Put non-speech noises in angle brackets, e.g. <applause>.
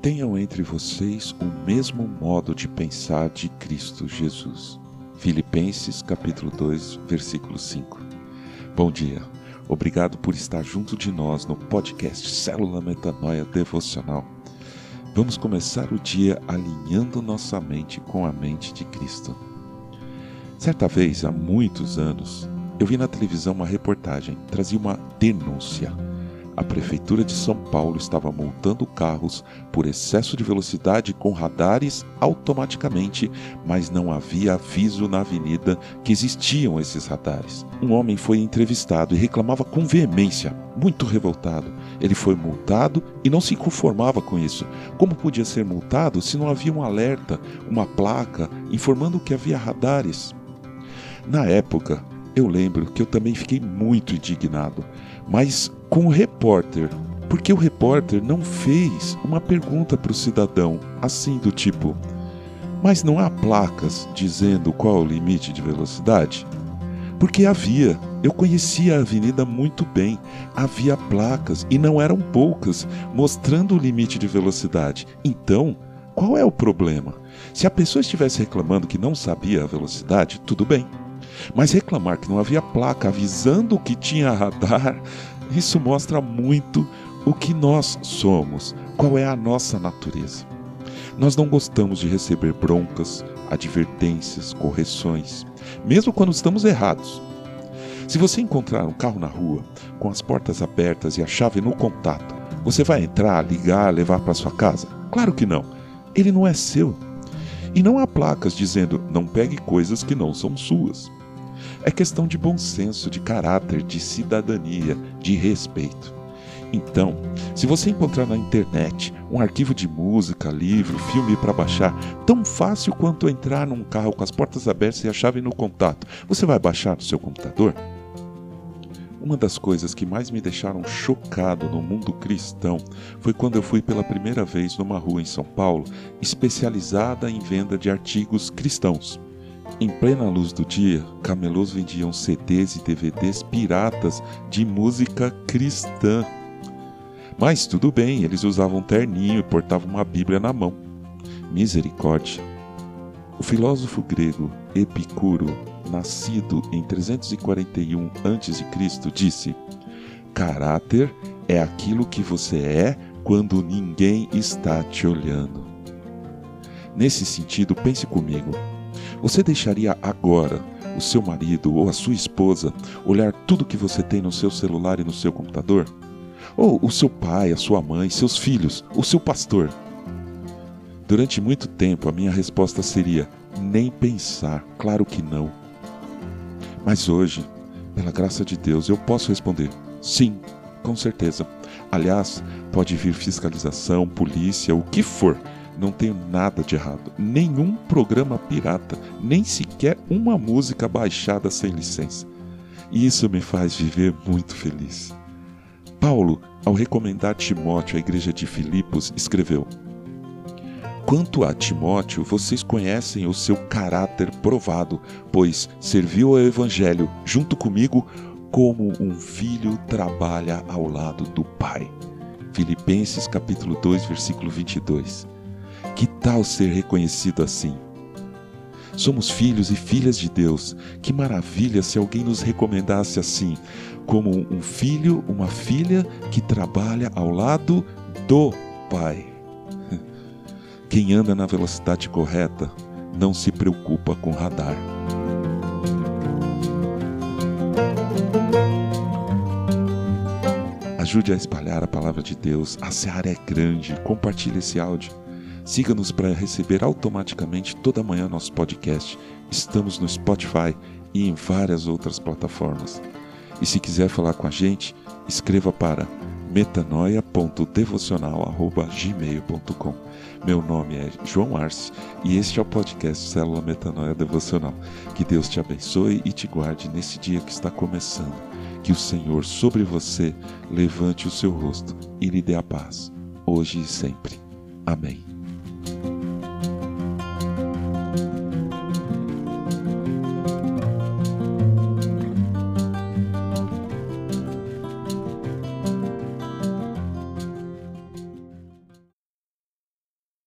tenham entre vocês o mesmo modo de pensar de Cristo Jesus. Filipenses capítulo 2, versículo 5. Bom dia. Obrigado por estar junto de nós no podcast Célula Metanoia Devocional. Vamos começar o dia alinhando nossa mente com a mente de Cristo. Certa vez, há muitos anos, eu vi na televisão uma reportagem, trazia uma denúncia a Prefeitura de São Paulo estava multando carros por excesso de velocidade com radares automaticamente, mas não havia aviso na avenida que existiam esses radares. Um homem foi entrevistado e reclamava com veemência, muito revoltado. Ele foi multado e não se conformava com isso. Como podia ser multado se não havia um alerta, uma placa informando que havia radares? Na época, eu lembro que eu também fiquei muito indignado, mas com o repórter, porque o repórter não fez uma pergunta para o cidadão, assim do tipo: Mas não há placas dizendo qual é o limite de velocidade? Porque havia, eu conhecia a avenida muito bem, havia placas e não eram poucas mostrando o limite de velocidade. Então, qual é o problema? Se a pessoa estivesse reclamando que não sabia a velocidade, tudo bem. Mas reclamar que não havia placa avisando que tinha radar, <laughs> isso mostra muito o que nós somos, qual é a nossa natureza. Nós não gostamos de receber broncas, advertências, correções, mesmo quando estamos errados. Se você encontrar um carro na rua, com as portas abertas e a chave no contato, você vai entrar, ligar, levar para sua casa? Claro que não. Ele não é seu. E não há placas dizendo não pegue coisas que não são suas. É questão de bom senso, de caráter, de cidadania, de respeito. Então, se você encontrar na internet um arquivo de música, livro, filme para baixar, tão fácil quanto entrar num carro com as portas abertas e a chave no contato, você vai baixar no seu computador? Uma das coisas que mais me deixaram chocado no mundo cristão foi quando eu fui pela primeira vez numa rua em São Paulo especializada em venda de artigos cristãos. Em plena luz do dia, camelôs vendiam CDs e DVDs piratas de música cristã. Mas tudo bem, eles usavam terninho e portavam uma Bíblia na mão. Misericórdia! O filósofo grego Epicuro, nascido em 341 a.C., disse: Caráter é aquilo que você é quando ninguém está te olhando. Nesse sentido, pense comigo. Você deixaria agora o seu marido ou a sua esposa olhar tudo que você tem no seu celular e no seu computador? Ou o seu pai, a sua mãe, seus filhos, o seu pastor? Durante muito tempo a minha resposta seria: nem pensar, claro que não. Mas hoje, pela graça de Deus, eu posso responder: sim, com certeza. Aliás, pode vir fiscalização, polícia, o que for não tenho nada de errado. Nenhum programa pirata, nem sequer uma música baixada sem licença. E isso me faz viver muito feliz. Paulo, ao recomendar Timóteo à igreja de Filipos, escreveu: Quanto a Timóteo, vocês conhecem o seu caráter provado, pois serviu ao evangelho junto comigo como um filho trabalha ao lado do pai. Filipenses capítulo 2, versículo 22. Que tal ser reconhecido assim? Somos filhos e filhas de Deus. Que maravilha se alguém nos recomendasse assim, como um filho, uma filha que trabalha ao lado do Pai. Quem anda na velocidade correta não se preocupa com radar. Ajude a espalhar a palavra de Deus. A seara é grande. Compartilhe esse áudio. Siga-nos para receber automaticamente toda manhã nosso podcast. Estamos no Spotify e em várias outras plataformas. E se quiser falar com a gente, escreva para metanoia.devocional.gmail.com Meu nome é João Arce e este é o podcast Célula Metanoia Devocional. Que Deus te abençoe e te guarde nesse dia que está começando. Que o Senhor sobre você levante o seu rosto e lhe dê a paz, hoje e sempre. Amém.